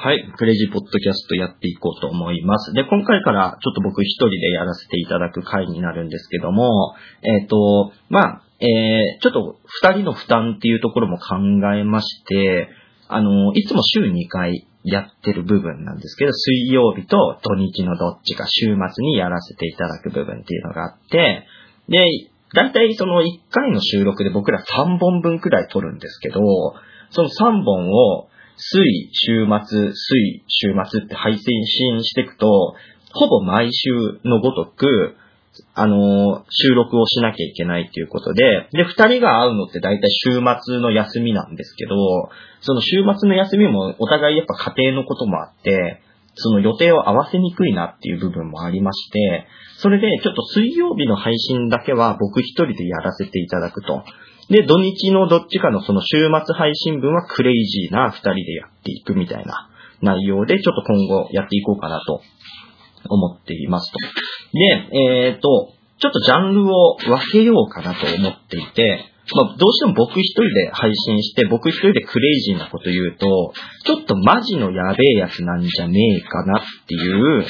はい。クレイジーポッドキャストやっていこうと思います。で、今回からちょっと僕一人でやらせていただく回になるんですけども、えっ、ー、と、まあ、えー、ちょっと二人の負担っていうところも考えまして、あの、いつも週2回やってる部分なんですけど、水曜日と土日のどっちか週末にやらせていただく部分っていうのがあって、で、だいたいその1回の収録で僕ら3本分くらい撮るんですけど、その3本を水、週末、水、週末って配信していくと、ほぼ毎週のごとく、あの、収録をしなきゃいけないっていうことで、で、二人が会うのって大体週末の休みなんですけど、その週末の休みもお互いやっぱ家庭のこともあって、その予定を合わせにくいなっていう部分もありまして、それでちょっと水曜日の配信だけは僕一人でやらせていただくと。で、土日のどっちかのその週末配信分はクレイジーな二人でやっていくみたいな内容でちょっと今後やっていこうかなと思っていますと。で、えっ、ー、と、ちょっとジャンルを分けようかなと思っていて、まあ、どうしても僕一人で配信して、僕一人でクレイジーなこと言うと、ちょっとマジのやべえやつなんじゃねえかなっていう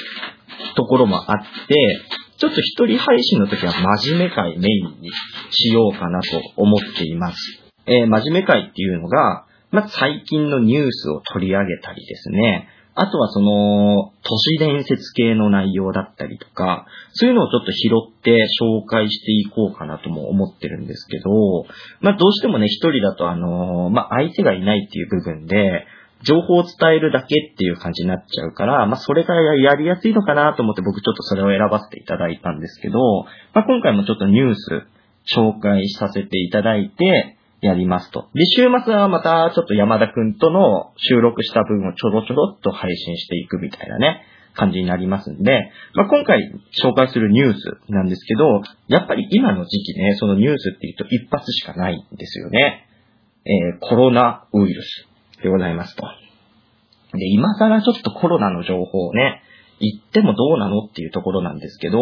ところもあって、ちょっと一人配信の時は真面目会メインにしようかなと思っています。えー、真面目会っていうのが、まあ、最近のニュースを取り上げたりですね、あとはその、都市伝説系の内容だったりとか、そういうのをちょっと拾って紹介していこうかなとも思ってるんですけど、まあどうしてもね、一人だとあの、まあ相手がいないっていう部分で、情報を伝えるだけっていう感じになっちゃうから、まあそれがやりやすいのかなと思って僕ちょっとそれを選ばせていただいたんですけど、まあ今回もちょっとニュース紹介させていただいて、やりますと。で、週末はまたちょっと山田くんとの収録した分をちょろちょろっと配信していくみたいなね、感じになりますんで、まあ、今回紹介するニュースなんですけど、やっぱり今の時期ね、そのニュースって言うと一発しかないんですよね。えー、コロナウイルスでございますと。で、今更ちょっとコロナの情報をね、言ってもどうなのっていうところなんですけど、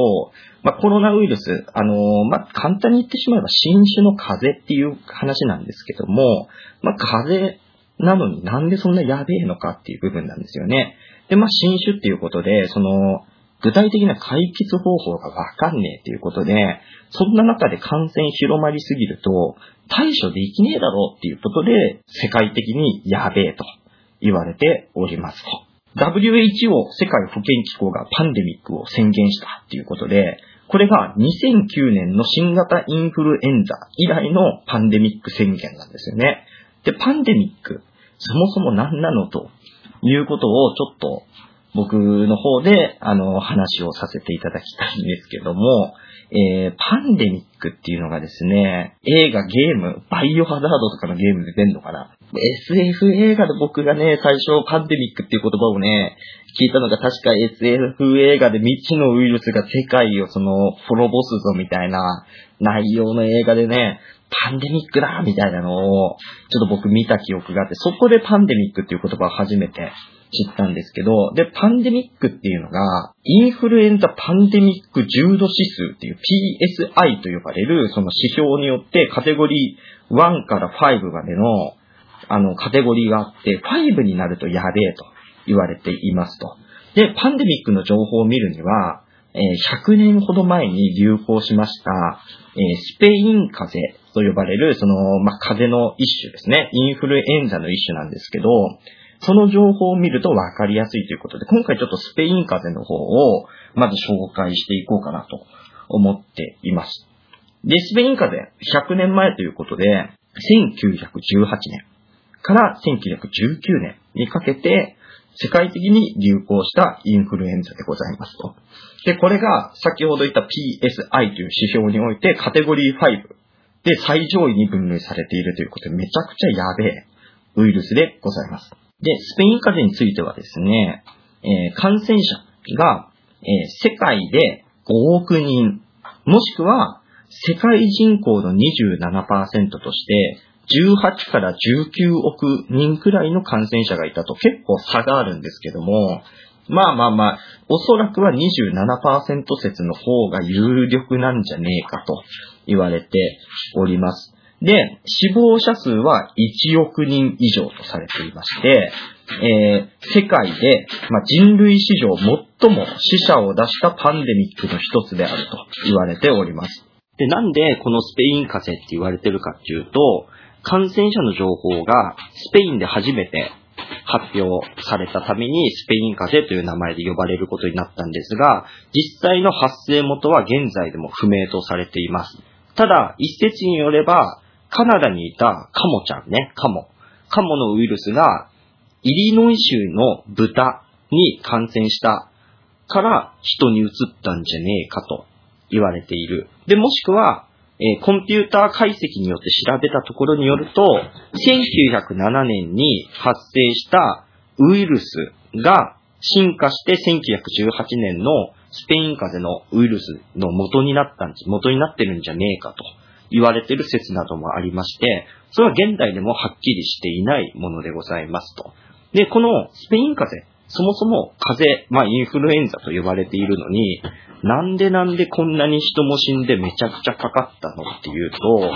まあ、コロナウイルス、あのー、まあ、簡単に言ってしまえば新種の風邪っていう話なんですけども、まあ、風邪なのになんでそんなやべえのかっていう部分なんですよね。で、まあ、新種っていうことで、その、具体的な解決方法がわかんねえっていうことで、そんな中で感染広まりすぎると、対処できねえだろうっていうことで、世界的にやべえと言われておりますと。WHO 世界保健機構がパンデミックを宣言したっていうことで、これが2009年の新型インフルエンザ以来のパンデミック宣言なんですよね。で、パンデミック、そもそも何なのということをちょっと僕の方であの話をさせていただきたいんですけども、えー、パンデミックっていうのがですね、映画、ゲーム、バイオハザードとかのゲームで出んのかな ?SF 映画で僕がね、最初パンデミックっていう言葉をね、聞いたのが確か SF 映画で未知のウイルスが世界をその、滅ぼすぞみたいな内容の映画でね、パンデミックだみたいなのを、ちょっと僕見た記憶があって、そこでパンデミックっていう言葉を初めて知ったんですけど、で、パンデミックっていうのが、インフルエンザパンデミック重度指数っていう PSI と呼ばれるその指標によってカテゴリー1から5までのあのカテゴリーがあって、5になるとやべえと言われていますと。で、パンデミックの情報を見るには、え100年ほど前に流行しました、スペイン風邪と呼ばれる、その、まあ、風邪の一種ですね。インフルエンザの一種なんですけど、その情報を見ると分かりやすいということで、今回ちょっとスペイン風邪の方をまず紹介していこうかなと思っています。で、スペイン風邪、100年前ということで、1918年から1919年にかけて、世界的に流行したインフルエンザでございますと。で、これが先ほど言った PSI という指標においてカテゴリー5で最上位に分類されているということでめちゃくちゃやべえウイルスでございます。で、スペイン風邪についてはですね、えー、感染者が、えー、世界で5億人、もしくは世界人口の27%として、18から19億人くらいの感染者がいたと結構差があるんですけども、まあまあまあ、おそらくは27%説の方が有力なんじゃねえかと言われております。で、死亡者数は1億人以上とされていまして、えー世界で、まあ、人類史上最も死者を出したパンデミックの一つであると言われております。で、なんでこのスペイン風邪って言われてるかっていうと、感染者の情報がスペインで初めて発表されたためにスペイン風邪という名前で呼ばれることになったんですが、実際の発生元は現在でも不明とされています。ただ、一説によれば、カナダにいたカモちゃんね、カモ。カモのウイルスが、イリノイ州の豚に感染したから人に移ったんじゃねえかと言われている。で、もしくは、えーコンピューター解析によって調べたところによると、1907年に発生したウイルスが進化して1918年のスペイン風邪のウイルスの元になったんじ、元になってるんじゃねえかと言われている説などもありまして、それは現代でもはっきりしていないものでございますと。で、このスペイン風邪、そもそも風邪、まあインフルエンザと呼ばれているのに、なんでなんでこんなに人も死んでめちゃくちゃかかったのっていうと、ちょ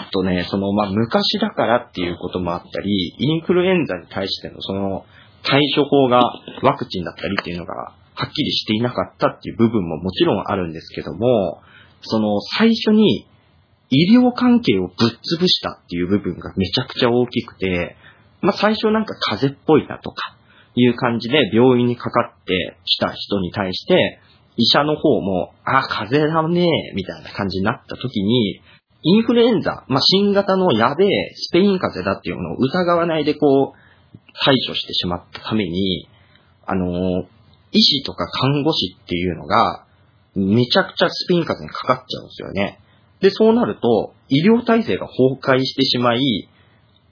っとね、そのまあ昔だからっていうこともあったり、インフルエンザに対してのその対処法がワクチンだったりっていうのがはっきりしていなかったっていう部分ももちろんあるんですけども、その最初に医療関係をぶっ潰したっていう部分がめちゃくちゃ大きくて、まあ最初なんか風邪っぽいなとかいう感じで病院にかかってきた人に対して、医者の方も、あ、風邪だね、みたいな感じになった時に、インフルエンザ、まあ新型のやべえスペイン風邪だっていうのを疑わないでこう、対処してしまったために、あのー医師とか看護師っていうのが、めちゃくちゃスペイン風邪にかかっちゃうんですよね。で、そうなると、医療体制が崩壊してしまい、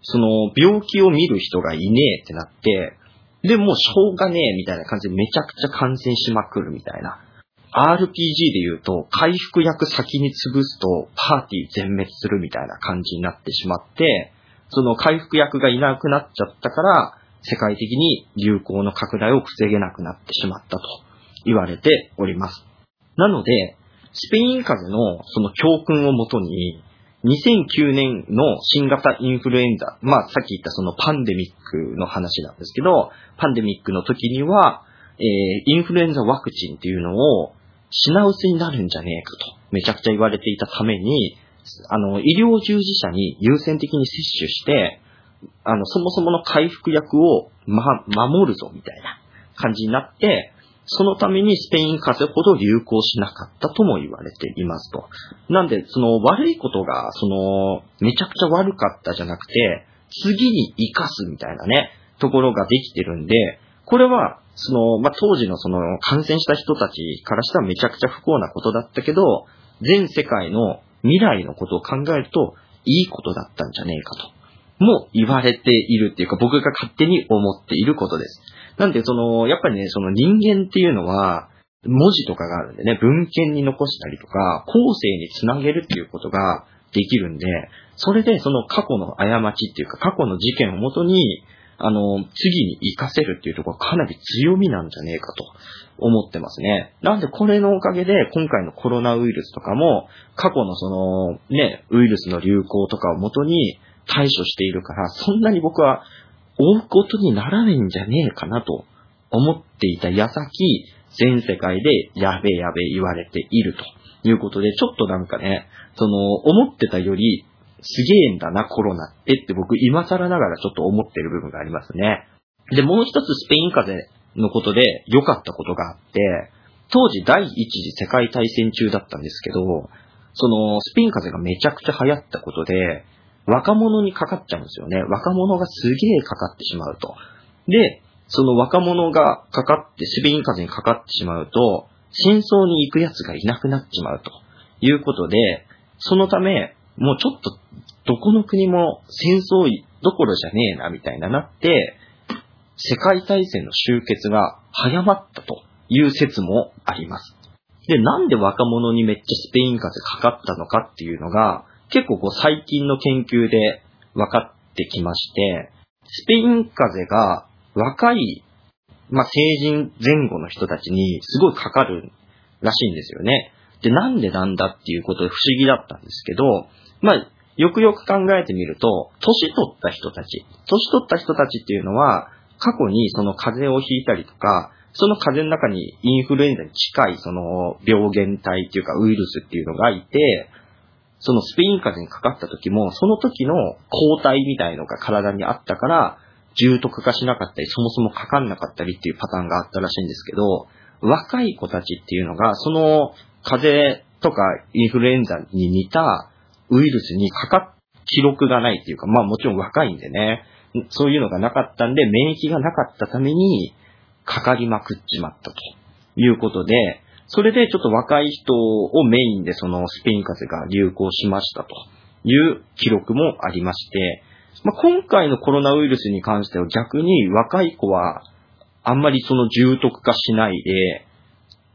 その、病気を見る人がいねえってなって、で、もうしょうがねえみたいな感じでめちゃくちゃ感染しまくるみたいな。RPG で言うと、回復薬先に潰すと、パーティー全滅するみたいな感じになってしまって、その回復薬がいなくなっちゃったから、世界的に流行の拡大を防げなくなってしまったと言われております。なので、スペイン風邪のその教訓をもとに、2009年の新型インフルエンザ、まあさっき言ったそのパンデミックの話なんですけど、パンデミックの時には、えーインフルエンザワクチンっていうのを品薄になるんじゃねえかと、めちゃくちゃ言われていたために、あの、医療従事者に優先的に接種して、あの、そもそもの回復薬を、ま、守るぞ、みたいな感じになって、そのためにスペイン風邪ほど流行しなかったとも言われていますと。なんで、その悪いことが、その、めちゃくちゃ悪かったじゃなくて、次に活かすみたいなね、ところができてるんで、これは、その、まあ、当時のその感染した人たちからしたらめちゃくちゃ不幸なことだったけど、全世界の未来のことを考えると、いいことだったんじゃねえかと。も言われているっていうか、僕が勝手に思っていることです。なんで、その、やっぱりね、その人間っていうのは、文字とかがあるんでね、文献に残したりとか、後世につなげるっていうことができるんで、それでその過去の過ちっていうか、過去の事件をもとに、あの、次に活かせるっていうところがかなり強みなんじゃねえかと思ってますね。なんでこれのおかげで今回のコロナウイルスとかも過去のそのね、ウイルスの流行とかをもとに対処しているから、そんなに僕は追うことにならないんじゃねえかなと思っていた矢先、全世界でやべえやべえ言われているということで、ちょっとなんかね、その思ってたよりすげえんだな、コロナってって僕今更ながらちょっと思ってる部分がありますね。で、もう一つスペイン風邪のことで良かったことがあって、当時第一次世界大戦中だったんですけど、そのスペイン風邪がめちゃくちゃ流行ったことで、若者にかかっちゃうんですよね。若者がすげえかかってしまうと。で、その若者がかかって、スペイン風邪にかかってしまうと、戦争に行く奴がいなくなっちまうということで、そのため、もうちょっと、どこの国も戦争どころじゃねえな、みたいななって、世界大戦の終結が早まったという説もあります。で、なんで若者にめっちゃスペイン風邪かかったのかっていうのが、結構こう最近の研究で分かってきまして、スペイン風邪が若い、まあ、成人前後の人たちにすごいかかるらしいんですよね。で、なんでなんだっていうことで不思議だったんですけど、まあ、よくよく考えてみると、年取った人たち、年取った人たちっていうのは、過去にその風邪をひいたりとか、その風邪の中にインフルエンザに近いその病原体っていうかウイルスっていうのがいて、そのスペイン風邪にかかった時も、その時の抗体みたいのが体にあったから、重篤化しなかったり、そもそもかかんなかったりっていうパターンがあったらしいんですけど、若い子たちっていうのが、その風邪とかインフルエンザに似たウイルスにかかっ、記録がないっていうか、まあもちろん若いんでね、そういうのがなかったんで、免疫がなかったために、かかりまくっちまったということで、それでちょっと若い人をメインでそのスペイン風邪が流行しましたという記録もありまして、まあ、今回のコロナウイルスに関しては逆に若い子はあんまりその重篤化しないで、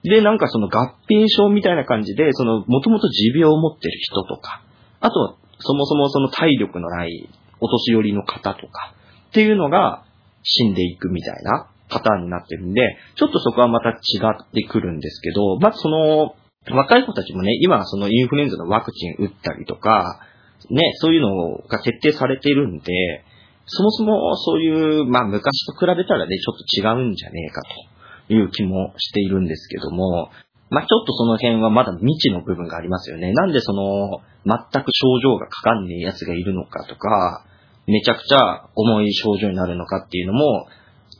で、なんかその合併症みたいな感じで、その、もともと持病を持ってる人とか、あと、そもそもその体力のないお年寄りの方とか、っていうのが死んでいくみたいなパターンになってるんで、ちょっとそこはまた違ってくるんですけど、まずその、若い子たちもね、今そのインフルエンザのワクチン打ったりとか、ね、そういうのが徹底されてるんで、そもそもそういう、まあ昔と比べたらね、ちょっと違うんじゃねえかという気もしているんですけども、まあちょっとその辺はまだ未知の部分がありますよね。なんでその、全く症状がかかんねえ奴がいるのかとか、めちゃくちゃ重い症状になるのかっていうのも、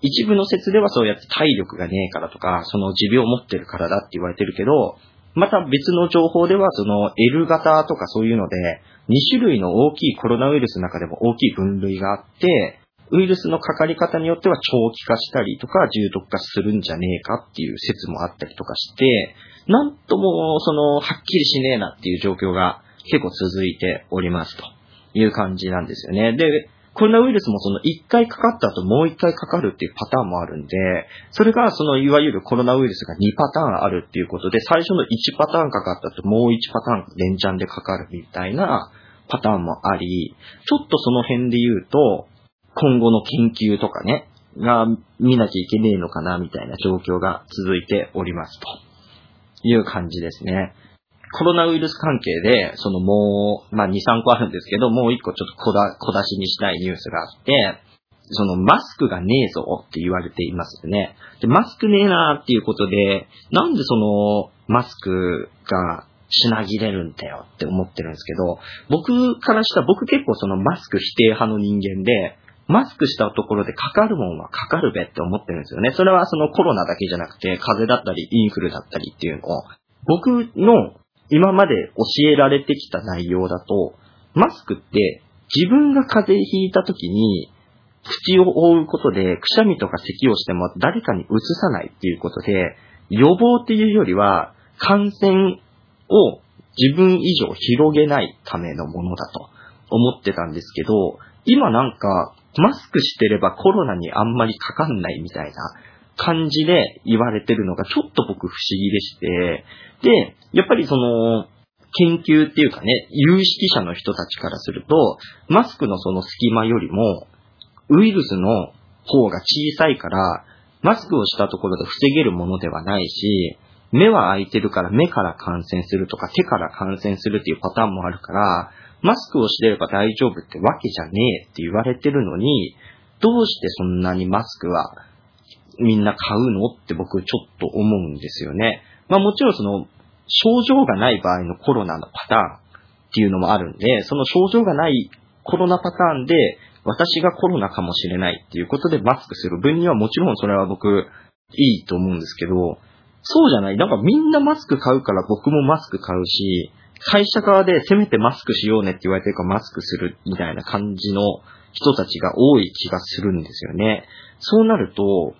一部の説ではそうやって体力がねえからとか、その持病を持ってるからだって言われてるけど、また別の情報ではその L 型とかそういうので、2種類の大きいコロナウイルスの中でも大きい分類があって、ウイルスのかかり方によっては長期化したりとか重篤化するんじゃねえかっていう説もあったりとかして、なんともその、はっきりしねえなっていう状況が結構続いておりますという感じなんですよね。で、コロナウイルスもその1回かかった後もう1回かかるっていうパターンもあるんで、それがそのいわゆるコロナウイルスが2パターンあるっていうことで、最初の1パターンかかった後もう1パターン連チャンでかかるみたいなパターンもあり、ちょっとその辺で言うと、今後の研究とかね、が見なきゃいけねえのかなみたいな状況が続いておりますという感じですね。コロナウイルス関係で、そのもう、まあ2、3個あるんですけど、もう1個ちょっと小だ小出しにしたいニュースがあって、そのマスクがねえぞって言われていますよね。で、マスクねえなーっていうことで、なんでそのマスクが品切れるんだよって思ってるんですけど、僕からしたら僕結構そのマスク否定派の人間で、マスクしたところでかかるもんはかかるべって思ってるんですよね。それはそのコロナだけじゃなくて、風邪だったりインフルだったりっていうのを、僕の今まで教えられてきた内容だと、マスクって自分が風邪ひいた時に口を覆うことでくしゃみとか咳をしても誰かに移さないっていうことで、予防っていうよりは感染を自分以上広げないためのものだと思ってたんですけど、今なんかマスクしてればコロナにあんまりかかんないみたいな感じで言われてるのがちょっと僕不思議でして、で、やっぱりその、研究っていうかね、有識者の人たちからすると、マスクのその隙間よりも、ウイルスの方が小さいから、マスクをしたところで防げるものではないし、目は開いてるから目から感染するとか手から感染するっていうパターンもあるから、マスクをしてれば大丈夫ってわけじゃねえって言われてるのに、どうしてそんなにマスクはみんな買うの？って僕ちょっと思うんですよね。まあもちろんその症状がない場合のコロナのパターンっていうのもあるんで、その症状がないコロナパターンで私がコロナかもしれないっていうことでマスクする分にはもちろんそれは僕いいと思うんですけど、そうじゃない。なんかみんなマスク買うから僕もマスク買うし、会社側でせめてマスクしようねって言われてるからマスクするみたいな感じの人たちが多い気がするんですよね。そうなると、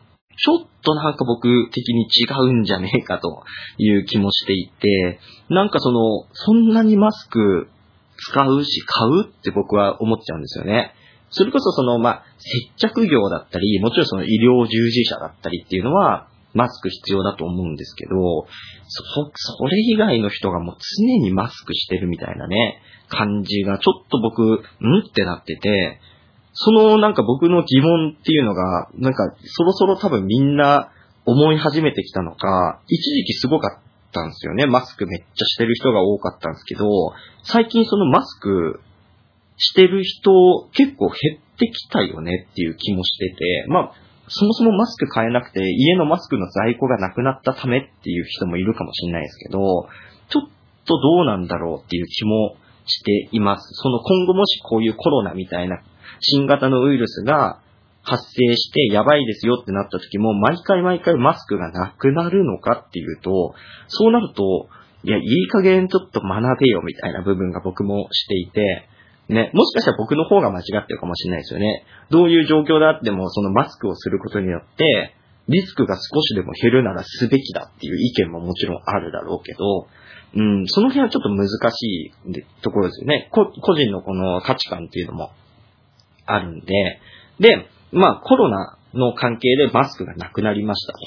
ちょっとなんか僕的に違うんじゃねえかという気もしていて、なんかその、そんなにマスク使うし買うって僕は思っちゃうんですよね。それこそその、まあ、接着業だったり、もちろんその医療従事者だったりっていうのは、マスク必要だと思うんですけど、そ、それ以外の人がもう常にマスクしてるみたいなね、感じがちょっと僕、んってなってて、そのなんか僕の疑問っていうのが、なんかそろそろ多分みんな思い始めてきたのか、一時期すごかったんですよね。マスクめっちゃしてる人が多かったんですけど、最近そのマスクしてる人結構減ってきたよねっていう気もしてて、まあ、そもそもマスク買えなくて家のマスクの在庫がなくなったためっていう人もいるかもしれないですけど、ちょっとどうなんだろうっていう気もしています。その今後もしこういうコロナみたいな新型のウイルスが発生してやばいですよってなった時も毎回毎回マスクがなくなるのかっていうと、そうなると、いや、いい加減ちょっと学べよみたいな部分が僕もしていて、ね、もしかしたら僕の方が間違ってるかもしれないですよね。どういう状況であっても、そのマスクをすることによって、リスクが少しでも減るならすべきだっていう意見ももちろんあるだろうけど、うん、その辺はちょっと難しいところですよね。個人のこの価値観っていうのもあるんで、で、まあコロナの関係でマスクがなくなりましたと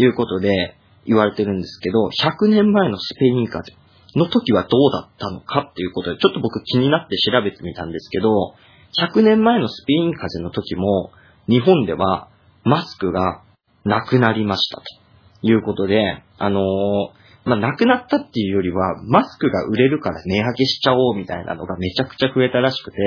いうことで言われてるんですけど、100年前のスペイン風邪の時はどうだったのかっていうことで、ちょっと僕気になって調べてみたんですけど、100年前のスペイン風邪の時も、日本ではマスクがなくなりましたということで、あのー、まあ、なくなったっていうよりは、マスクが売れるから値上げしちゃおうみたいなのがめちゃくちゃ増えたらしくて、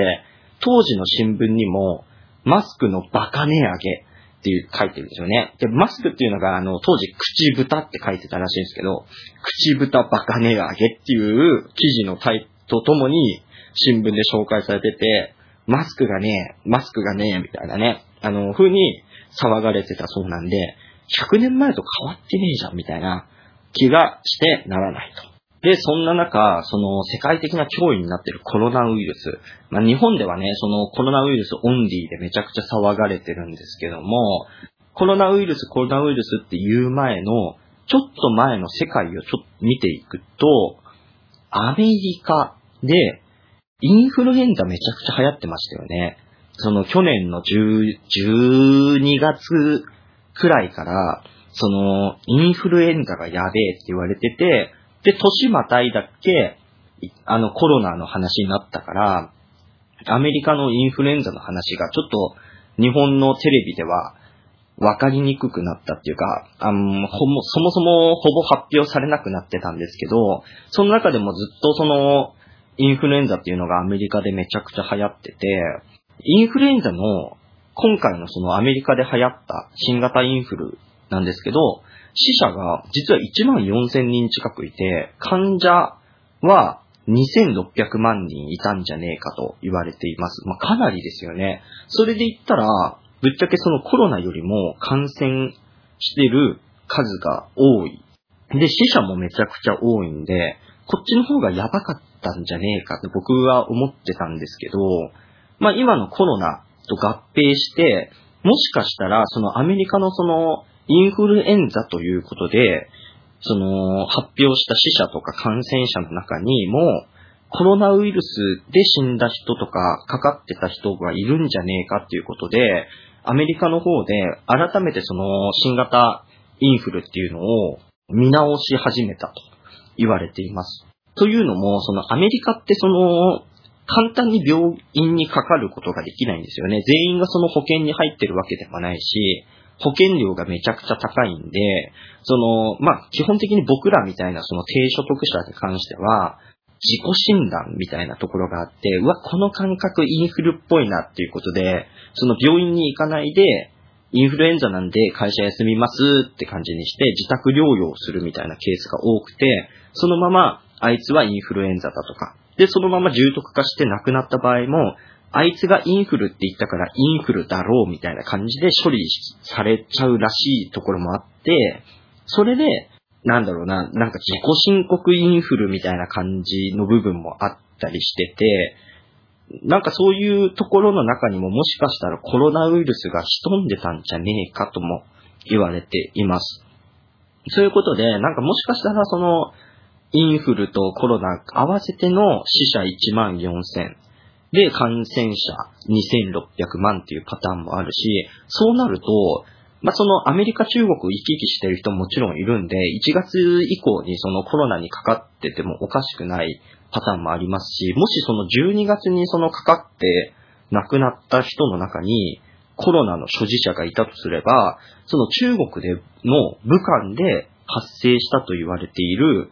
当時の新聞にも、マスクのバカ値上げっていう書いてるんですよね。で、マスクっていうのが、あの、当時、口豚って書いてたらしいんですけど、口豚バカ値上げっていう記事のタイとともに、新聞で紹介されてて、マスクがね、マスクがね、みたいなね、あの、風に騒がれてたそうなんで、100年前と変わってねえじゃん、みたいな気がしてならないと。で、そんな中、その世界的な脅威になっているコロナウイルス。まあ、日本ではね、そのコロナウイルスオンリーでめちゃくちゃ騒がれてるんですけども、コロナウイルス、コロナウイルスっていう前の、ちょっと前の世界をちょっと見ていくと、アメリカでインフルエンザめちゃくちゃ流行ってましたよね。その去年の10 12月くらいから、そのインフルエンザがやべえって言われてて、で、年またいだっけ、あのコロナの話になったから、アメリカのインフルエンザの話がちょっと日本のテレビでは分かりにくくなったっていうか、あのほもそもそもほぼ発表されなくなってたんですけど、その中でもずっとそのインフルエンザっていうのがアメリカでめちゃくちゃ流行ってて、インフルエンザの今回のそのアメリカで流行った新型インフルなんですけど、死者が実は1万4000人近くいて、患者は2600万人いたんじゃねえかと言われています。まあ、かなりですよね。それで言ったら、ぶっちゃけそのコロナよりも感染してる数が多い。で、死者もめちゃくちゃ多いんで、こっちの方がやばかったんじゃねえかって僕は思ってたんですけど、まあ今のコロナと合併して、もしかしたらそのアメリカのそのインフルエンザということで、その、発表した死者とか感染者の中にも、コロナウイルスで死んだ人とか、かかってた人がいるんじゃねえかっていうことで、アメリカの方で改めてその新型インフルっていうのを見直し始めたと言われています。というのも、そのアメリカってその、簡単に病院にかかることができないんですよね。全員がその保険に入ってるわけではないし、保険料がめちゃくちゃ高いんで、その、まあ、基本的に僕らみたいなその低所得者に関しては、自己診断みたいなところがあって、うわ、この感覚インフルっぽいなっていうことで、その病院に行かないで、インフルエンザなんで会社休みますって感じにして自宅療養するみたいなケースが多くて、そのままあいつはインフルエンザだとか、で、そのまま重篤化して亡くなった場合も、あいつがインフルって言ったからインフルだろうみたいな感じで処理されちゃうらしいところもあって、それで、なんだろうな、なんか自己申告インフルみたいな感じの部分もあったりしてて、なんかそういうところの中にももしかしたらコロナウイルスが潜んでたんじゃねえかとも言われています。そういうことで、なんかもしかしたらその、インフルとコロナ合わせての死者1万4000、で、感染者2600万っていうパターンもあるし、そうなると、まあ、そのアメリカ、中国行き来してる人ももちろんいるんで、1月以降にそのコロナにかかっててもおかしくないパターンもありますし、もしその12月にそのかかって亡くなった人の中にコロナの所持者がいたとすれば、その中国での武漢で発生したと言われている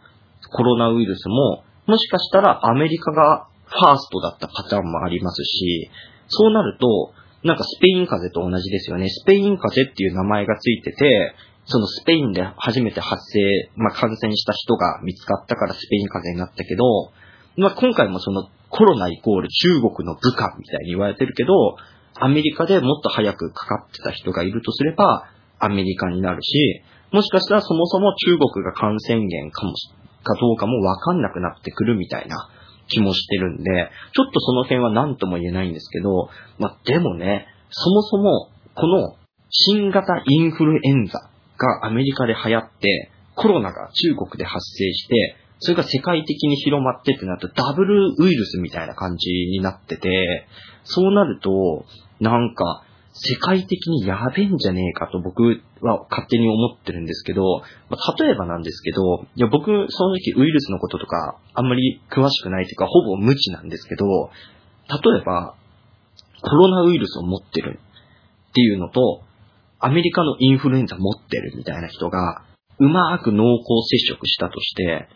コロナウイルスも、もしかしたらアメリカがファーストだったパターンもありますし、そうなると、なんかスペイン風邪と同じですよね。スペイン風邪っていう名前がついてて、そのスペインで初めて発生、まあ、感染した人が見つかったからスペイン風邪になったけど、まあ、今回もそのコロナイコール中国の部下みたいに言われてるけど、アメリカでもっと早くかかってた人がいるとすれば、アメリカになるし、もしかしたらそもそも中国が感染源かもかどうかもわかんなくなってくるみたいな気もしてるんで、ちょっとその辺は何とも言えないんですけど、まあ、でもね、そもそもこの新型インフルエンザがアメリカで流行って、コロナが中国で発生して、それが世界的に広まってってなるとダブルウイルスみたいな感じになってて、そうなると、なんか、世界的にやべえんじゃねえかと僕は勝手に思ってるんですけど、まあ、例えばなんですけど、いや僕正直ウイルスのこととかあんまり詳しくないというかほぼ無知なんですけど、例えばコロナウイルスを持ってるっていうのと、アメリカのインフルエンザ持ってるみたいな人が、うまく濃厚接触したとして、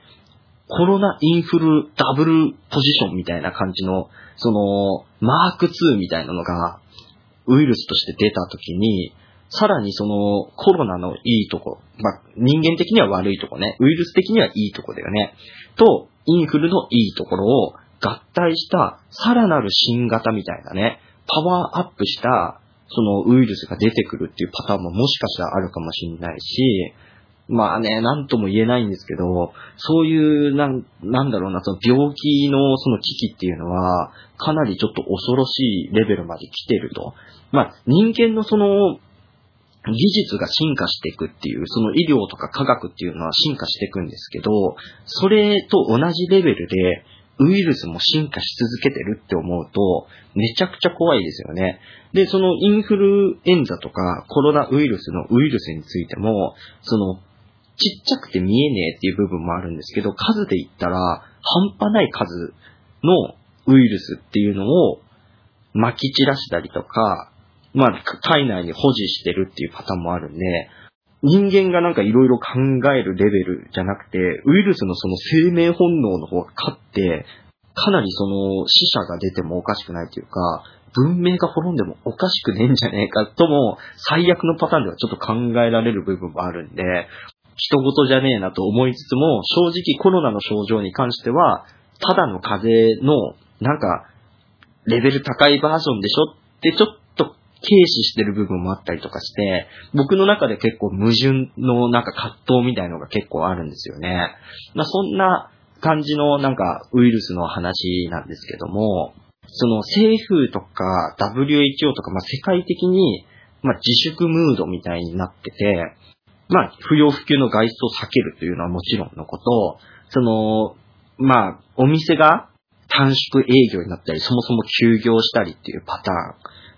コロナインフルダブルポジションみたいな感じの、その、マーク2みたいなのが、ウイルスとして出た時に、さらにそのコロナのいいとこ、まあ、人間的には悪いとこね、ウイルス的にはいいとこだよね、と、インフルのいいところを合体したさらなる新型みたいなね、パワーアップしたそのウイルスが出てくるっていうパターンももしかしたらあるかもしれないし、まあね、なんとも言えないんですけど、そういう、なん、なんだろうな、その病気のその危機っていうのは、かなりちょっと恐ろしいレベルまで来てると。まあ、人間のその、技術が進化していくっていう、その医療とか科学っていうのは進化していくんですけど、それと同じレベルで、ウイルスも進化し続けてるって思うと、めちゃくちゃ怖いですよね。で、そのインフルエンザとかコロナウイルスのウイルスについても、そのちっちゃくて見えねえっていう部分もあるんですけど、数で言ったら、半端ない数のウイルスっていうのを撒き散らしたりとか、まあ、体内に保持してるっていうパターンもあるんで、人間がなんかいろいろ考えるレベルじゃなくて、ウイルスのその生命本能の方が勝って、かなりその死者が出てもおかしくないというか、文明が滅んでもおかしくねえんじゃねえかとも、最悪のパターンではちょっと考えられる部分もあるんで、人事じゃねえなと思いつつも、正直コロナの症状に関しては、ただの風邪の、なんか、レベル高いバージョンでしょ？ってちょっと軽視してる部分もあったりとかして、僕の中で結構矛盾のなんか葛藤みたいのが結構あるんですよね。まあそんな感じのなんかウイルスの話なんですけども、その政府とか WHO とか、まあ世界的に、まあ自粛ムードみたいになってて、まあ不要不急の外出を避けるというのはもちろんのこと、その、まあお店が短縮営業になったり、そもそも休業したりっていうパターン。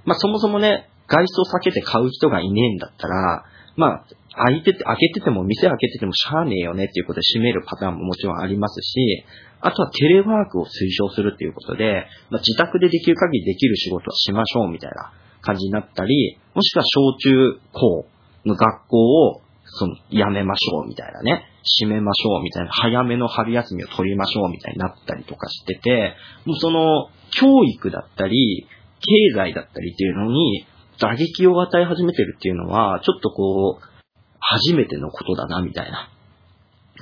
まあそもそもね、外出を避けて買う人がいねえんだったら、まあ、開いてて、開けてても、店開けててもしゃあねえよねっていうことで閉めるパターンももちろんありますし、あとはテレワークを推奨するっていうことで、まあ、自宅でできる限りできる仕事はしましょうみたいな感じになったり、もしくは小中高の学校を、その、やめましょうみたいなね、閉めましょうみたいな、早めの春休みを取りましょうみたいになったりとかしてて、もうその、教育だったり、経済だったりっていうのに、打撃を与え始めてるっていうのは、ちょっとこう、初めてのことだな、みたいな。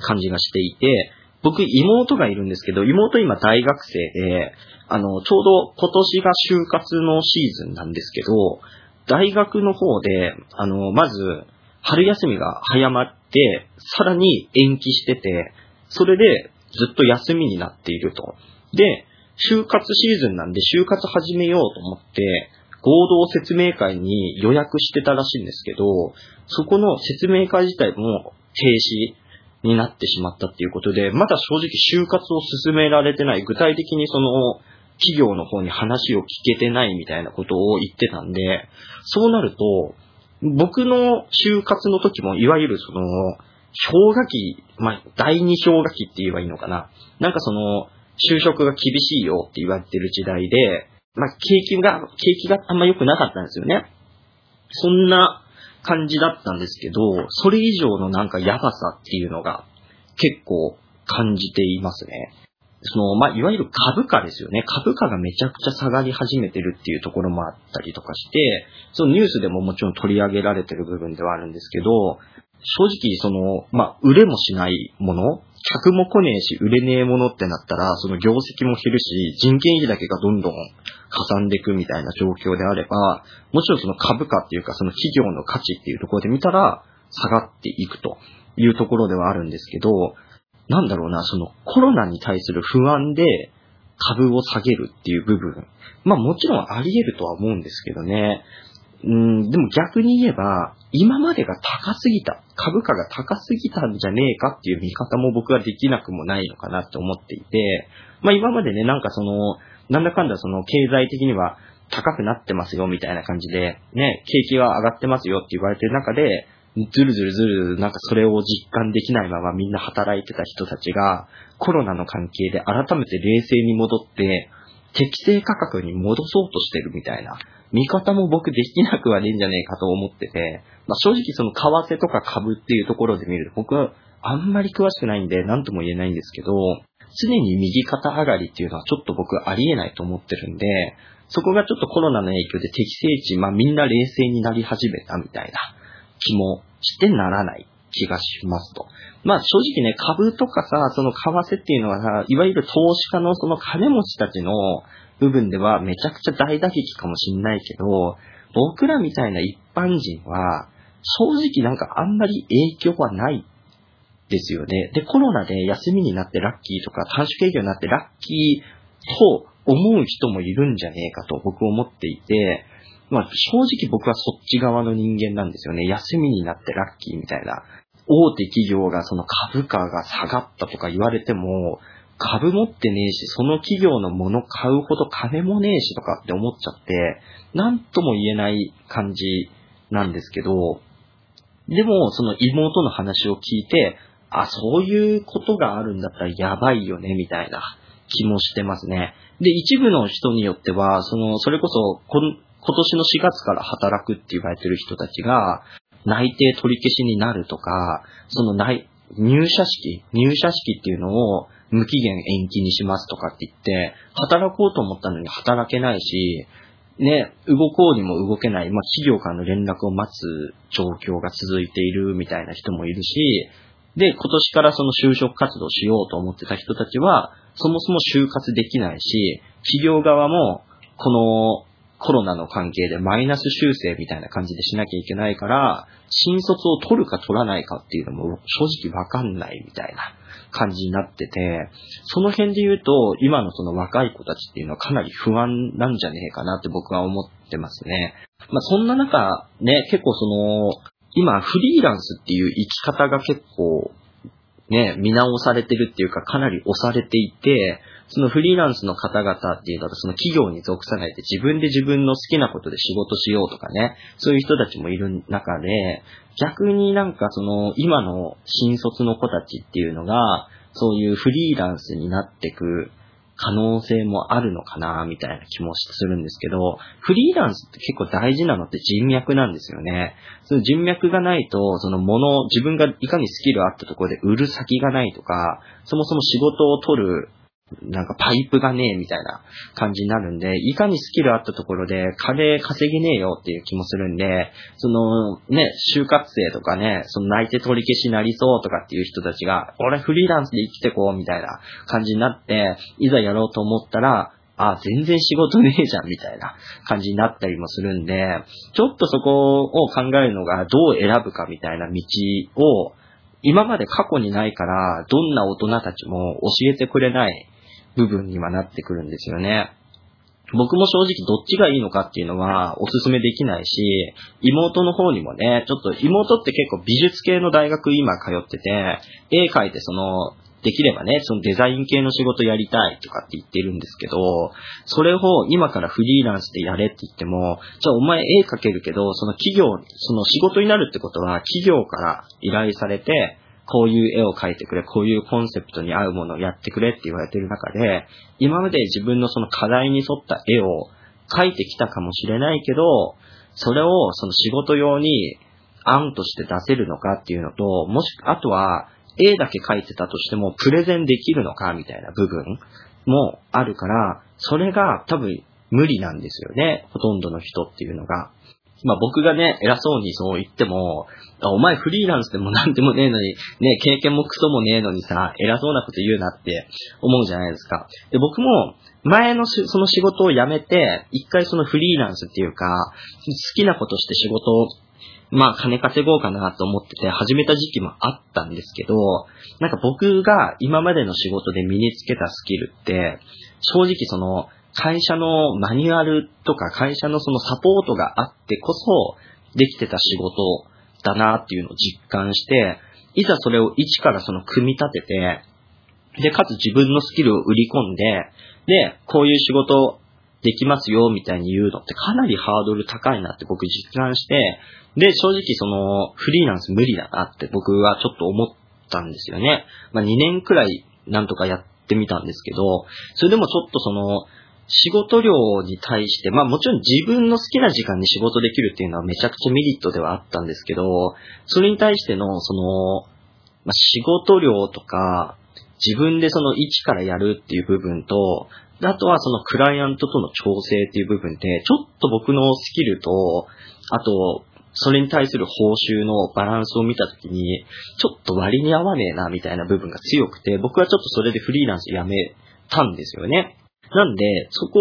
感じがしていて、僕、妹がいるんですけど、妹今大学生で、あの、ちょうど今年が就活のシーズンなんですけど、大学の方で、あの、まず、春休みが早まって、さらに延期してて、それでずっと休みになっていると。で、就活シーズンなんで就活始めようと思って、合同説明会に予約してたらしいんですけど、そこの説明会自体も停止になってしまったっていうことで、まだ正直就活を進められてない、具体的にその企業の方に話を聞けてないみたいなことを言ってたんで、そうなると、僕の就活の時もいわゆるその、氷河期、まあ、第二氷河期って言えばいいのかな。なんかその、就職が厳しいよって言われてる時代で、まあ、景気が、景気があんま良くなかったんですよね。そんな感じだったんですけど、それ以上のなんかやばさっていうのが結構感じていますね。その、まあ、いわゆる株価ですよね。株価がめちゃくちゃ下がり始めてるっていうところもあったりとかして、そのニュースでももちろん取り上げられてる部分ではあるんですけど、正直、その、まあ、売れもしないもの、客も来ねえし、売れねえものってなったら、その業績も減るし、人件費だけがどんどんかさんでいくみたいな状況であれば、もちろんその株価っていうか、その企業の価値っていうところで見たら、下がっていくというところではあるんですけど、なんだろうな、そのコロナに対する不安で株を下げるっていう部分。まあもちろんあり得るとは思うんですけどね。うん、でも逆に言えば、今までが高すぎた、株価が高すぎたんじゃねえかっていう見方も僕はできなくもないのかなって思っていて、まあ今までね、なんかその、なんだかんだその経済的には高くなってますよみたいな感じで、ね、景気は上がってますよって言われてる中で、ずるずるずる、なんかそれを実感できないままみんな働いてた人たちが、コロナの関係で改めて冷静に戻って、適正価格に戻そうとしてるみたいな、見方も僕できなくはねえんじゃねえかと思ってて、まあ、正直その為替とか株っていうところで見ると、僕はあんまり詳しくないんで何とも言えないんですけど、常に右肩上がりっていうのはちょっと僕ありえないと思ってるんで、そこがちょっとコロナの影響で適正値、まあみんな冷静になり始めたみたいな気もしてならない気がしますと。まあ正直ね、株とかさ、その為替っていうのはさ、いわゆる投資家のその金持ちたちの部分ではめちゃくちゃ大打撃かもしんないけど、僕らみたいな一般人は、正直なんかあんまり影響はないですよね。で、コロナで休みになってラッキーとか短縮営業になってラッキーと思う人もいるんじゃねえかと僕思っていて、まあ正直僕はそっち側の人間なんですよね。休みになってラッキーみたいな。大手企業がその株価が下がったとか言われても、株持ってねえし、その企業のもの買うほど金もねえしとかって思っちゃって、なんとも言えない感じなんですけど、でも、その妹の話を聞いて、あ、そういうことがあるんだったらやばいよね、みたいな気もしてますね。で、一部の人によっては、その、それこそ、今年の4月から働くって言われてる人たちが、内定取り消しになるとか、その内、入社式、入社式っていうのを無期限延期にしますとかって言って、働こうと思ったのに働けないし、ね、動こうにも動けない、まあ、企業からの連絡を待つ状況が続いているみたいな人もいるし、で、今年からその就職活動しようと思ってた人たちは、そもそも就活できないし、企業側も、このコロナの関係でマイナス修正みたいな感じでしなきゃいけないから、新卒を取るか取らないかっていうのも正直わかんないみたいな感じになってて、その辺で言うと、今のその若い子たちっていうのはかなり不安なんじゃねえかなって僕は思ってますね。まあそんな中、ね、結構その、今フリーランスっていう生き方が結構ね、見直されてるっていうかかなり押されていて、そのフリーランスの方々っていうのはその企業に属さないで自分で自分の好きなことで仕事しようとかね、そういう人たちもいる中で、逆になんかその今の新卒の子たちっていうのが、そういうフリーランスになってく可能性もあるのかな、みたいな気もするんですけど、フリーランスって結構大事なのって人脈なんですよね。その人脈がないと、そのもの、自分がいかにスキルあったところで売る先がないとか、そもそも仕事を取るなんかパイプがねえみたいな感じになるんで、いかにスキルあったところで金稼げねえよっていう気もするんで、そのね、就活生とかね、その内定取り消しなりそうとかっていう人たちが、俺フリーランスで生きてこうみたいな感じになって、いざやろうと思ったら、あ、全然仕事ねえじゃんみたいな感じになったりもするんで、ちょっとそこを考えるのがどう選ぶかみたいな道を、今まで過去にないから、どんな大人たちも教えてくれない部分にはなってくるんですよね。僕も正直どっちがいいのかっていうのはお勧めできないし、妹の方にもね、ちょっと妹って結構美術系の大学今通ってて、絵描いてその、できればね、そのデザイン系の仕事やりたいとかって言ってるんですけど、それを今からフリーランスでやれって言っても、じゃあお前絵描けるけど、その企業、その仕事になるってことは企業から依頼されて、こういう絵を描いてくれ、こういうコンセプトに合うものをやってくれって言われてる中で、今まで自分のその課題に沿った絵を描いてきたかもしれないけど、それをその仕事用に案として出せるのかっていうのと、もし、あとは、絵だけ描いてたとしても、プレゼンできるのかみたいな部分もあるから、それが多分無理なんですよね。ほとんどの人っていうのが。まあ僕がね、偉そうにそう言っても、お前フリーランスでもなんでもねえのに、ね、経験もクソもねえのにさ、偉そうなこと言うなって思うじゃないですか。で、僕も、前のその仕事を辞めて、一回そのフリーランスっていうか、好きなことして仕事を、まあ金稼ごうかなと思ってて始めた時期もあったんですけど、なんか僕が今までの仕事で身につけたスキルって、正直その、会社のマニュアルとか会社のそのサポートがあってこそできてた仕事だなっていうのを実感して、いざそれを一からその組み立てて、で、かつ自分のスキルを売り込んで、で、こういう仕事できますよみたいに言うのってかなりハードル高いなって僕実感して、で、正直そのフリーランス無理だなって僕はちょっと思ったんですよね。まあ2年くらいなんとかやってみたんですけど、それでもちょっとその、仕事量に対して、まあもちろん自分の好きな時間に仕事できるっていうのはめちゃくちゃメリットではあったんですけど、それに対しての、その、まあ、仕事量とか、自分でその一からやるっていう部分と、あとはそのクライアントとの調整っていう部分で、ちょっと僕のスキルと、あと、それに対する報酬のバランスを見たときに、ちょっと割に合わねえな、みたいな部分が強くて、僕はちょっとそれでフリーランス辞めたんですよね。なんで、そこ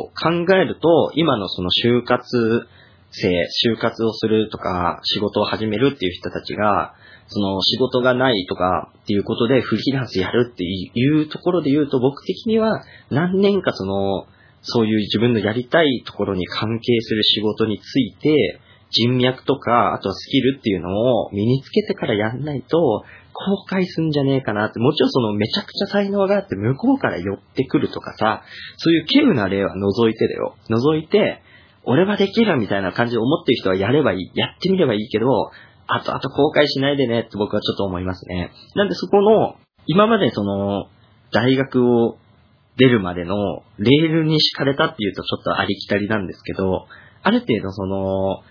を考えると、今のその就活生、就活をするとか、仕事を始めるっていう人たちが、その仕事がないとかっていうことでフリーランスやるっていうところで言うと、僕的には何年かその、そういう自分のやりたいところに関係する仕事について、人脈とか、あとはスキルっていうのを身につけてからやんないと、後悔すんじゃねえかなって、もちろんそのめちゃくちゃ才能があって向こうから寄ってくるとかさ、そういう稀有な例は除いてだよ。除いて、俺はできるみたいな感じで思ってる人はやればいい、やってみればいいけど、あとあと後悔しないでねって僕はちょっと思いますね。なんでそこの、今までその、大学を出るまでのレールに敷かれたっていうとちょっとありきたりなんですけど、ある程度その、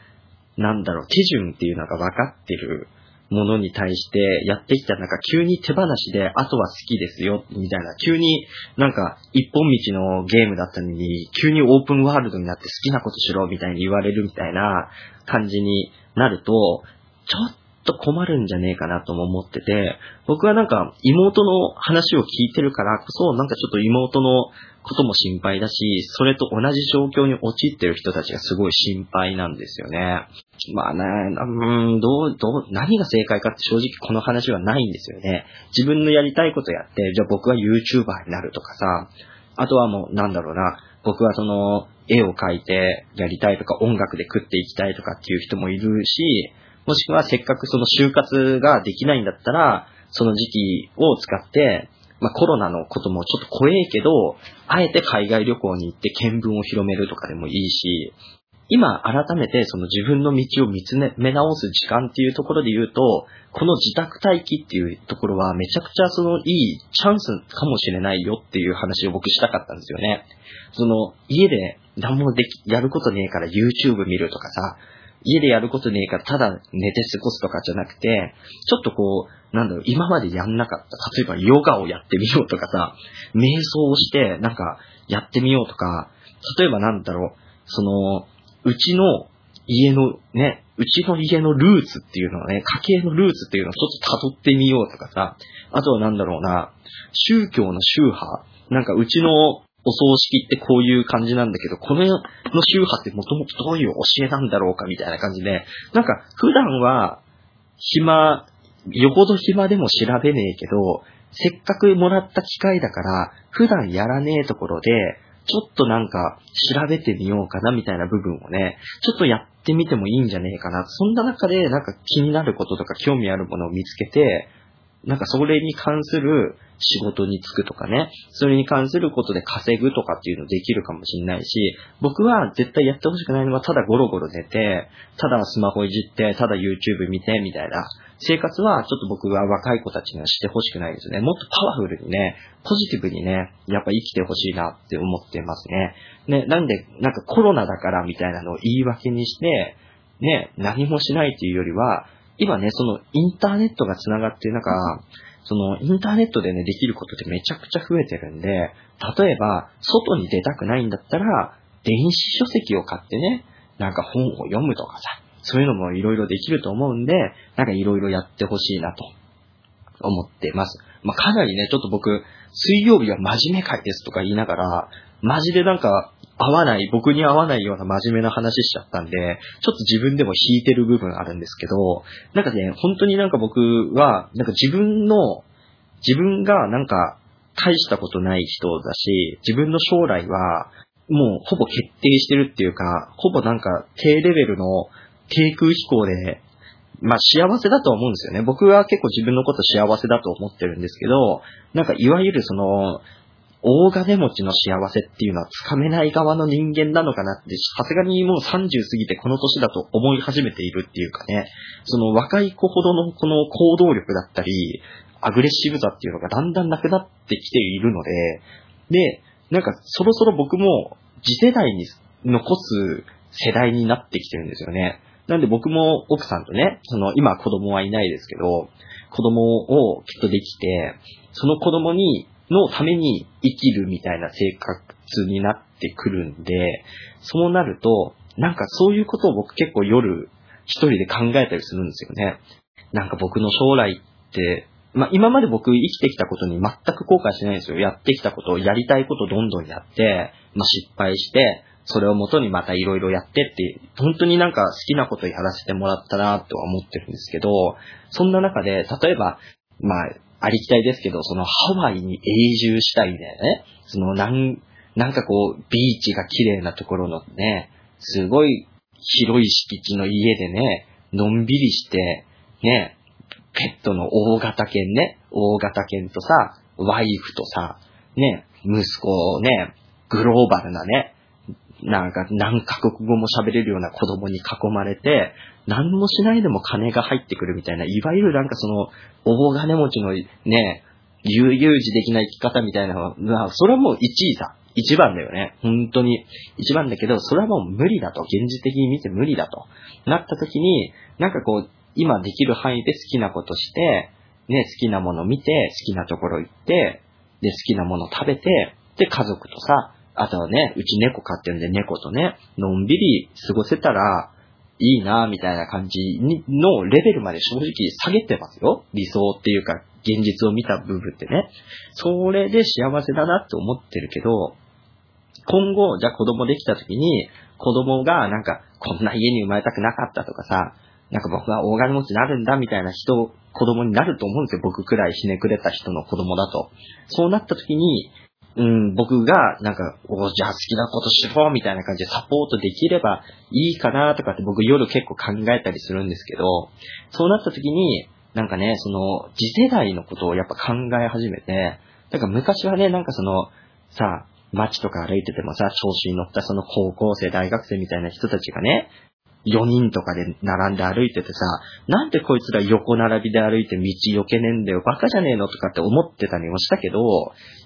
なんだろう、手順っていうのが分かってるものに対してやってきたなんか急に手放しで、あとは好きですよ、みたいな、急になんか一本道のゲームだったのに、急にオープンワールドになって好きなことしろ、みたいに言われるみたいな感じになると、ちょっと困るんじゃねえかなとも思ってて、僕はなんか妹の話を聞いてるからこそ、なんかちょっと妹のことも心配だし、それと同じ状況に陥ってる人たちがすごい心配なんですよね。まあね、うん、どう、どう、何が正解かって正直この話はないんですよね。自分のやりたいことやって、じゃあ僕は YouTuber になるとかさ、あとはもうなんだろうな、僕はその絵を描いてやりたいとか音楽で食っていきたいとかっていう人もいるし、もしくはせっかくその就活ができないんだったら、その時期を使って、まあコロナのこともちょっと怖えけど、あえて海外旅行に行って見聞を広めるとかでもいいし、今改めてその自分の道を見つめ直す時間っていうところで言うと、この自宅待機っていうところはめちゃくちゃそのいいチャンスかもしれないよっていう話を僕したかったんですよね。その家で何もでき、やることねえから YouTube 見るとかさ、家でやることねえからただ寝て過ごすとかじゃなくて、ちょっとこう、なんだろう、今までやんなかった。例えばヨガをやってみようとかさ、瞑想をしてなんかやってみようとか、例えばなんだろう、その、うちの家のね、うちの家のルーツっていうのはね、家系のルーツっていうのをちょっと辿ってみようとかさ、あとはなんだろうな、宗教の宗派なんかうちのお葬式ってこういう感じなんだけど、このの宗派ってもともとどういう教えなんだろうかみたいな感じで、なんか普段は暇、よほど暇でも調べねえけど、せっかくもらった機会だから、普段やらねえところで、ちょっとなんか調べてみようかなみたいな部分をね、ちょっとやってみてもいいんじゃねえかな。そんな中でなんか気になることとか興味あるものを見つけて、なんかそれに関する仕事に就くとかね、それに関することで稼ぐとかっていうのできるかもしれないし、僕は絶対やってほしくないのはただゴロゴロ寝て、ただスマホいじって、ただ YouTube 見て、みたいな生活はちょっと僕は若い子たちにはしてほしくないですね。もっとパワフルにね、ポジティブにね、やっぱ生きてほしいなって思ってますね。ね、なんで、なんかコロナだからみたいなのを言い訳にして、ね、何もしないっていうよりは、今ね、そのインターネットが繋がってる中、そのインターネットでね、できることってめちゃくちゃ増えてるんで、例えば、外に出たくないんだったら、電子書籍を買ってね、なんか本を読むとかさ、そういうのもいろいろできると思うんで、なんかいろいろやってほしいなと思ってます。まあ、かなりね、ちょっと僕、水曜日は真面目会ですとか言いながら、マジでなんか合わない、僕に合わないような真面目な話しちゃったんで、ちょっと自分でも引いてる部分あるんですけど、なんかね、本当になんか僕は、なんか自分の、自分がなんか大したことない人だし、自分の将来は、もうほぼ決定してるっていうか、ほぼなんか低レベルの低空飛行で、まあ幸せだと思うんですよね。僕は結構自分のこと幸せだと思ってるんですけど、なんかいわゆるその、大金持ちの幸せっていうのはつかめない側の人間なのかなって、さすがにもう30過ぎてこの年だと思い始めているっていうかね、その若い子ほどのこの行動力だったり、アグレッシブさっていうのがだんだんなくなってきているので、で、なんかそろそろ僕も次世代に残す世代になってきてるんですよね。なんで僕も奥さんとね、その今子供はいないですけど、子供をきっとできて、その子供にのために生きるみたいな生活になってくるんで、そうなると、なんかそういうことを僕結構夜一人で考えたりするんですよね。なんか僕の将来って、まあ、今まで僕生きてきたことに全く後悔しないんですよ。やってきたことを、やりたいことどんどんやって、まあ、失敗して、それを元にまた色々やってって、本当になんか好きなことやらせてもらったなとは思ってるんですけど、そんな中で、例えば、まあ、ありきたいですけど、そのハワイに永住したいんだよね。そのなん、なんかこう、ビーチが綺麗なところのね、すごい広い敷地の家でね、のんびりして、ね、ペットの大型犬ね、大型犬とさ、ワイフとさ、ね、息子をね、グローバルなね、なんか何カ国語も喋れるような子供に囲まれて、何もしないでも金が入ってくるみたいな、いわゆるなんかその、大金持ちのね、悠々自適な生き方みたいなのは、それはもう1位さ。一番だよね。本当に。一番だけど、それはもう無理だと。現実的に見て無理だと。なった時に、なんかこう、今できる範囲で好きなことして、ね、好きなもの見て、好きなところ行って、で、好きなもの食べて、で、家族とさ、あとはね、うち猫飼ってるんで猫とね、のんびり過ごせたらいいなみたいな感じのレベルまで正直下げてますよ。理想っていうか、現実を見た部分ってね。それで幸せだなって思ってるけど、今後、じゃあ子供できた時に、子供がなんか、こんな家に生まれたくなかったとかさ、なんか僕は大金持ちになるんだみたいな人、子供になると思うんですよ。僕くらいひねくれた人の子供だと。そうなった時に、うん、僕が、なんか、おじゃあ好きなことしようみたいな感じでサポートできればいいかなとかって僕夜結構考えたりするんですけど、そうなった時に、なんかね、その、次世代のことをやっぱ考え始めて、なんか昔はね、なんかその、さ、街とか歩いててもさ、調子に乗ったその高校生、大学生みたいな人たちがね、4人とかで並んで歩いててさ、なんでこいつら横並びで歩いて道避けねえんだよ、バカじゃねえのとかって思ってたりもしたけど、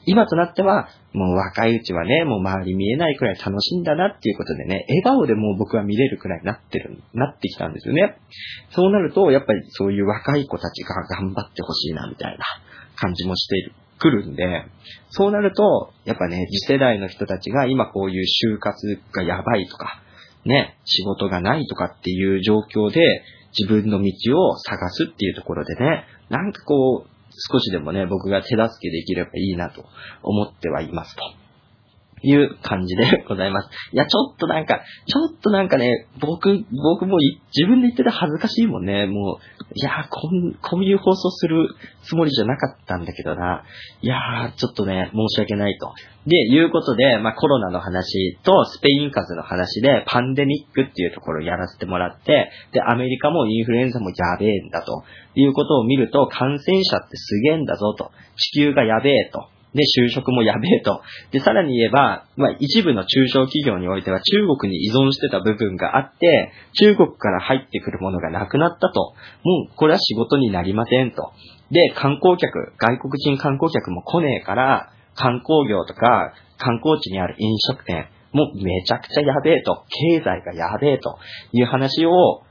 今となっては、もう若いうちはね、もう周り見えないくらい楽しいんだなっていうことでね、笑顔でもう僕は見れるくらいになってる、なってきたんですよね。そうなると、やっぱりそういう若い子たちが頑張ってほしいな、みたいな感じもしている。来るんで、そうなると、やっぱね、次世代の人たちが今こういう就活がやばいとか、ね、仕事がないとかっていう状況で自分の道を探すっていうところでね、なんかこう、少しでもね、僕が手助けできればいいなと思ってはいますと。いう感じでございます。いや、ちょっとなんか、ちょっとなんかね、僕、僕も自分で言ってて恥ずかしいもんね。もう、いやこん、こういう放送するつもりじゃなかったんだけどな。いやー、ちょっとね、申し訳ないと。で、いうことで、まあ、コロナの話とスペイン風邪の話で、パンデミックっていうところをやらせてもらって、で、アメリカもインフルエンザもやべえんだと。いうことを見ると、感染者ってすげえんだぞと。地球がやべえと。で、就職もやべえと。で、さらに言えば、まあ、一部の中小企業においては中国に依存してた部分があって、中国から入ってくるものがなくなったと。もう、これは仕事になりませんと。で、観光客、外国人観光客も来ねえから、観光業とか、観光地にある飲食店、もうめちゃくちゃやべえと。経済がやべえという話を、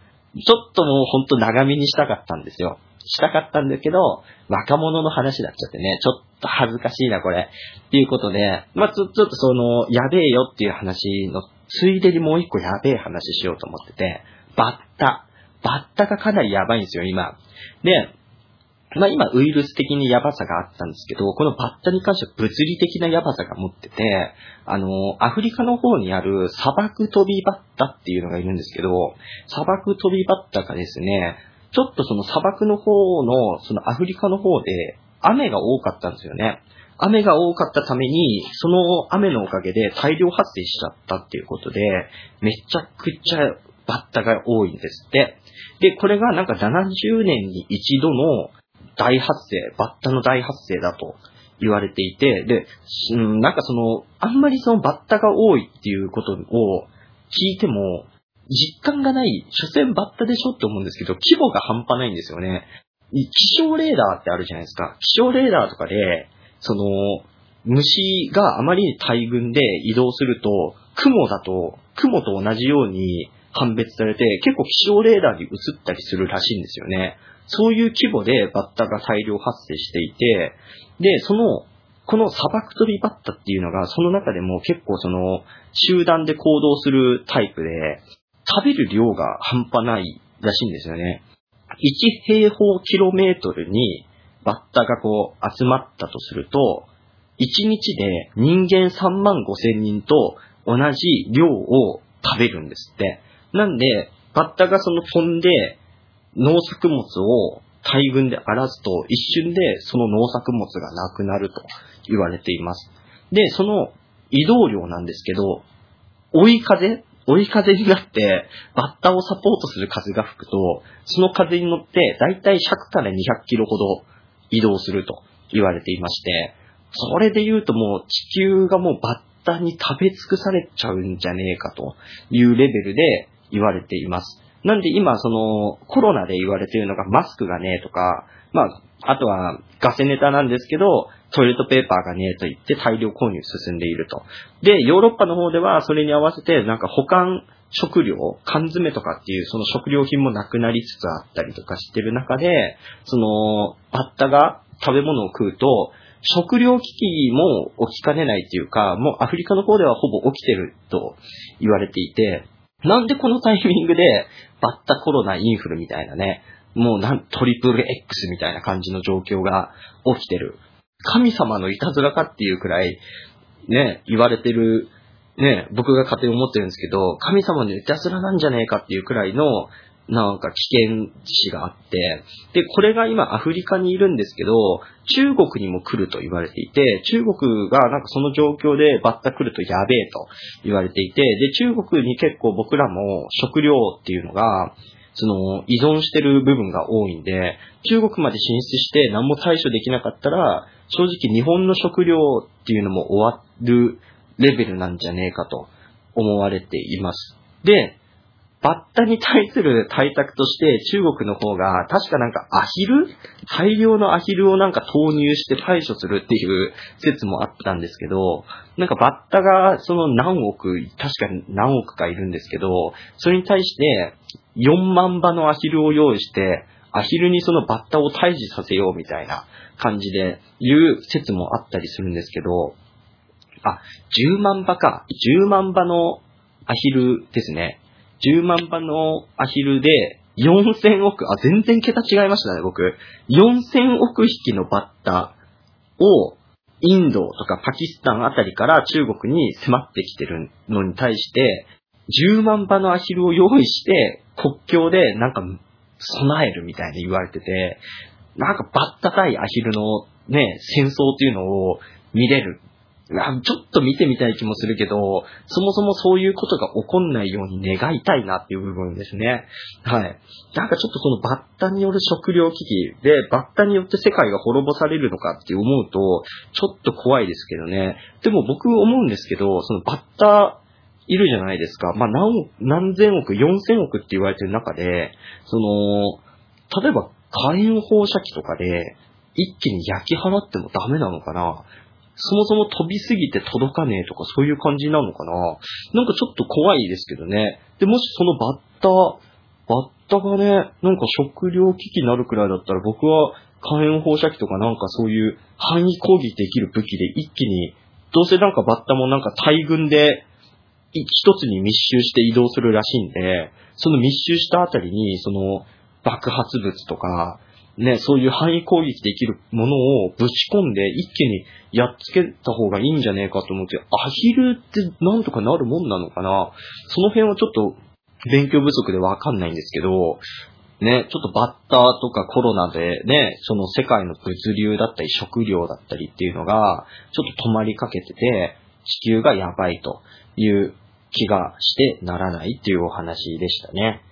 ちょっともうほんと長めにしたかったんですよ。したかったんだけど、若者の話になっちゃってね、ちょっと恥ずかしいな、これ。っていうことで、まあちょ、ちょっとその、やべえよっていう話の、ついでにもう一個やべえ話しようと思ってて、バッタ。バッタがかなりやばいんですよ、今。で、まあ今ウイルス的にやばさがあったんですけど、このバッタに関しては物理的なやばさが持ってて、あの、アフリカの方にある砂漠飛びバッタっていうのがいるんですけど、砂漠飛びバッタがですね、ちょっとその砂漠の方の、そのアフリカの方で雨が多かったんですよね。雨が多かったために、その雨のおかげで大量発生しちゃったっていうことで、めちゃくちゃバッタが多いんですって。で、これがなんか70年に一度の大発生、バッタの大発生だと言われていて、で、うん、なんかその、あんまりそのバッタが多いっていうことを聞いても、実感がない、所詮バッタでしょって思うんですけど、規模が半端ないんですよね。気象レーダーってあるじゃないですか。気象レーダーとかで、その、虫があまりに大群で移動すると、雲だと、雲と同じように判別されて、結構気象レーダーに映ったりするらしいんですよね。そういう規模でバッタが大量発生していて、で、その、この砂漠飛びバッタっていうのが、その中でも結構その、集団で行動するタイプで、食べる量が半端ないらしいんですよね。1平方キロメートルにバッタがこう集まったとすると、1日で人間3万5千人と同じ量を食べるんですって。なんで、バッタがその飛んで農作物を大群で荒らすと一瞬でその農作物がなくなると言われています。で、その移動量なんですけど、追い風追い風になって、バッタをサポートする風が吹くと、その風に乗って、だいたい100から200キロほど移動すると言われていまして、それで言うともう地球がもうバッタに食べ尽くされちゃうんじゃねえかというレベルで言われています。なんで今そのコロナで言われているのがマスクがねえとか、まあ、あとはガセネタなんですけど、トイレットペーパーがねえと言って大量購入進んでいると。で、ヨーロッパの方ではそれに合わせてなんか保管食料、缶詰とかっていうその食料品もなくなりつつあったりとかしてる中で、その、バッタが食べ物を食うと、食料危機も起きかねないっていうか、もうアフリカの方ではほぼ起きてると言われていて、なんでこのタイミングでバッタコロナインフルみたいなね、もうなん、トリプル X みたいな感じの状況が起きてる。神様のいたずらかっていうくらい、ね、言われてる、ね、僕が勝手に思ってるんですけど、神様のいたずらなんじゃねえかっていうくらいの、なんか危険視があって、で、これが今アフリカにいるんですけど、中国にも来ると言われていて、中国がなんかその状況でバッタ来るとやべえと言われていて、で、中国に結構僕らも食料っていうのが、その、依存してる部分が多いんで、中国まで進出して何も対処できなかったら、正直日本の食料っていうのも終わるレベルなんじゃねえかと思われています。で、バッタに対する対策として中国の方が確かなんかアヒル？大量のアヒルをなんか投入して対処するっていう説もあったんですけど、なんかバッタがその何億、確かに何億かいるんですけど、それに対して4万羽のアヒルを用意して、アヒルにそのバッタを退治させようみたいな感じで言う説もあったりするんですけど、あ、10万羽か。10万羽のアヒルですね。10万羽のアヒルで4000億、あ、全然桁違いましたね、僕。4000億匹のバッタをインドとかパキスタンあたりから中国に迫ってきてるのに対して、10万羽のアヒルを用意して、国境でなんか備えるみたいに言われてて、なんかバッタ対アヒルのね、戦争っていうのを見れる。ちょっと見てみたい気もするけど、そもそもそういうことが起こんないように願いたいなっていう部分ですね。はい。なんかちょっとそのバッタによる食料危機で、バッタによって世界が滅ぼされるのかって思うと、ちょっと怖いですけどね。でも僕思うんですけど、そのバッタいるじゃないですか。まあ、何、何千億、四千億って言われてる中で、その、例えば火炎放射器とかで、一気に焼き払ってもダメなのかなそもそも飛びすぎて届かねえとかそういう感じなのかな？なんかちょっと怖いですけどね。で、もしそのバッタバッタがね、なんか食糧危機になるくらいだったら僕は火炎放射器とかなんかそういう範囲攻撃できる武器で一気に、どうせなんかバッタもなんか大群で一つに密集して移動するらしいんで、その密集したあたりに、その爆発物とか、ね、そういう範囲攻撃できるものをぶち込んで一気にやっつけた方がいいんじゃねえかと思って、アヒルってなんとかなるもんなのかな？その辺はちょっと勉強不足でわかんないんですけど、ね、ちょっとバッターとかコロナでね、その世界の物流だったり食料だったりっていうのが、ちょっと止まりかけてて、地球がやばいという気がしてならないっていうお話でしたね。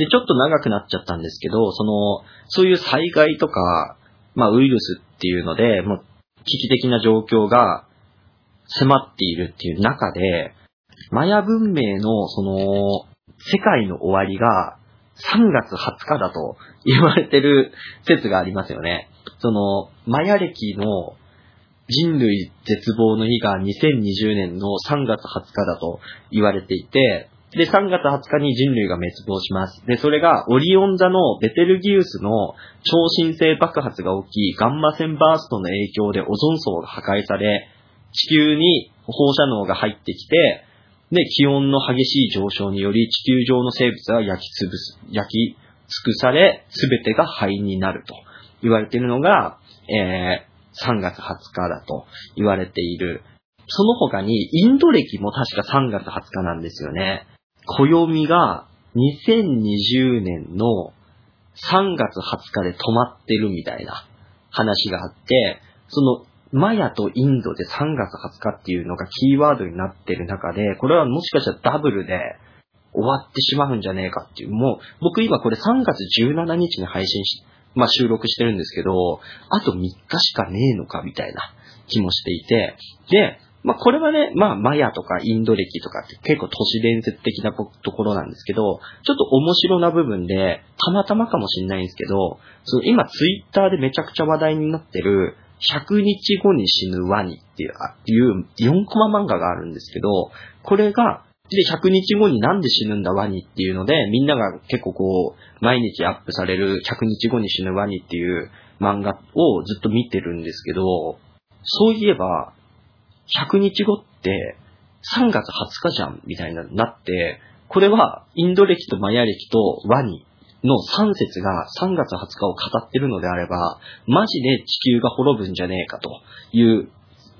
で、ちょっと長くなっちゃったんですけど、その、そういう災害とか、まあウイルスっていうので、もう危機的な状況が迫っているっていう中で、マヤ文明のその世界の終わりが3月20日だと言われてる説がありますよね。その、マヤ歴の人類絶望の日が2020年の3月20日だと言われていて、で、3月20日に人類が滅亡します。で、それがオリオン座のベテルギウスの超新星爆発が起き、ガンマ線バーストの影響でオゾン層が破壊され、地球に放射能が入ってきて、で、気温の激しい上昇により地球上の生物は焼きつぶす、焼き尽くされ、すべてが灰になると言われているのが、えー、3月20日だと言われている。その他に、インド歴も確か3月20日なんですよね。暦が2020年の3月20日で止まってるみたいな話があって、そのマヤとインドで3月20日っていうのがキーワードになってる中で、これはもしかしたらダブルで終わってしまうんじゃねえかっていう、もう僕今これ3月17日に配信し、まあ収録してるんですけど、あと3日しかねえのかみたいな気もしていて、で、まあこれはね、まあマヤとかインド歴とかって結構都市伝説的なところなんですけど、ちょっと面白な部分で、たまたまかもしれないんですけど、その今ツイッターでめちゃくちゃ話題になってる、100日後に死ぬワニっていう4コマ漫画があるんですけど、これが、で、100日後になんで死ぬんだワニっていうので、みんなが結構こう、毎日アップされる100日後に死ぬワニっていう漫画をずっと見てるんですけど、そういえば、100日後って3月20日じゃんみたいになって、これはインド歴とマヤ歴とワニの3節が3月20日を語ってるのであれば、マジで地球が滅ぶんじゃねえかという、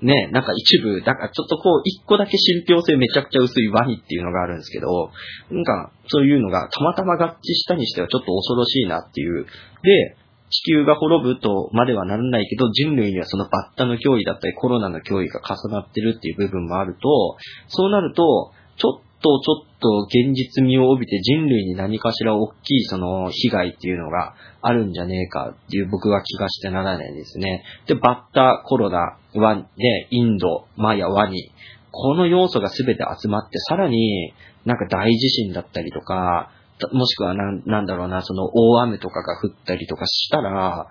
ね、なんか一部、だからちょっとこう、一個だけ信憑性めちゃくちゃ薄いワニっていうのがあるんですけど、なんかそういうのがたまたま合致したにしてはちょっと恐ろしいなっていう。で、地球が滅ぶとまではならないけど、人類にはそのバッタの脅威だったりコロナの脅威が重なってるっていう部分もあると、そうなると、ちょっとちょっと現実味を帯びて人類に何かしら大きいその被害っていうのがあるんじゃねえかっていう僕は気がしてならないですね。で、バッタ、コロナ、ワン、で、インド、マヤ、ワニ、この要素が全て集まって、さらになんか大地震だったりとか、もしくはな、なんだろうな、その大雨とかが降ったりとかしたら、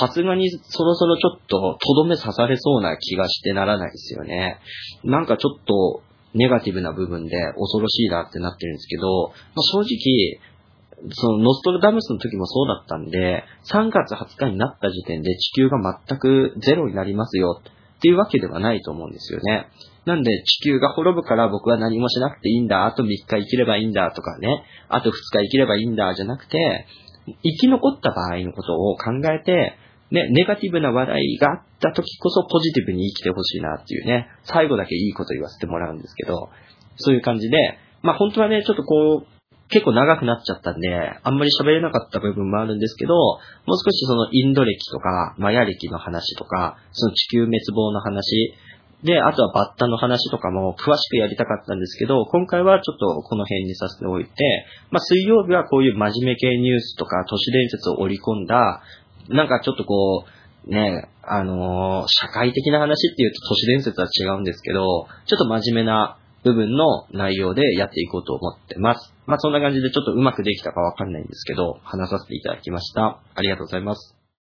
さすがにそろそろちょっととどめ刺されそうな気がしてならないですよね。なんかちょっとネガティブな部分で恐ろしいなってなってるんですけど、まあ、正直、そのノストラダムスの時もそうだったんで、3月20日になった時点で地球が全くゼロになりますよっていうわけではないと思うんですよね。なんで地球が滅ぶから僕は何もしなくていいんだ、あと3日生きればいいんだとかね、あと2日生きればいいんだじゃなくて、生き残った場合のことを考えて、ね、ネガティブな話題があった時こそポジティブに生きてほしいなっていうね、最後だけいいこと言わせてもらうんですけど、そういう感じで、まあ本当はね、ちょっとこう、結構長くなっちゃったんで、あんまり喋れなかった部分もあるんですけど、もう少しそのインド歴とか、マヤ歴の話とか、その地球滅亡の話、で、あとはバッタの話とかも詳しくやりたかったんですけど、今回はちょっとこの辺にさせておいて、まあ水曜日はこういう真面目系ニュースとか都市伝説を織り込んだ、なんかちょっとこう、ね、あのー、社会的な話っていうと都市伝説は違うんですけど、ちょっと真面目な部分の内容でやっていこうと思ってます。まあそんな感じでちょっとうまくできたかわかんないんですけど、話させていただきました。ありがとうございます。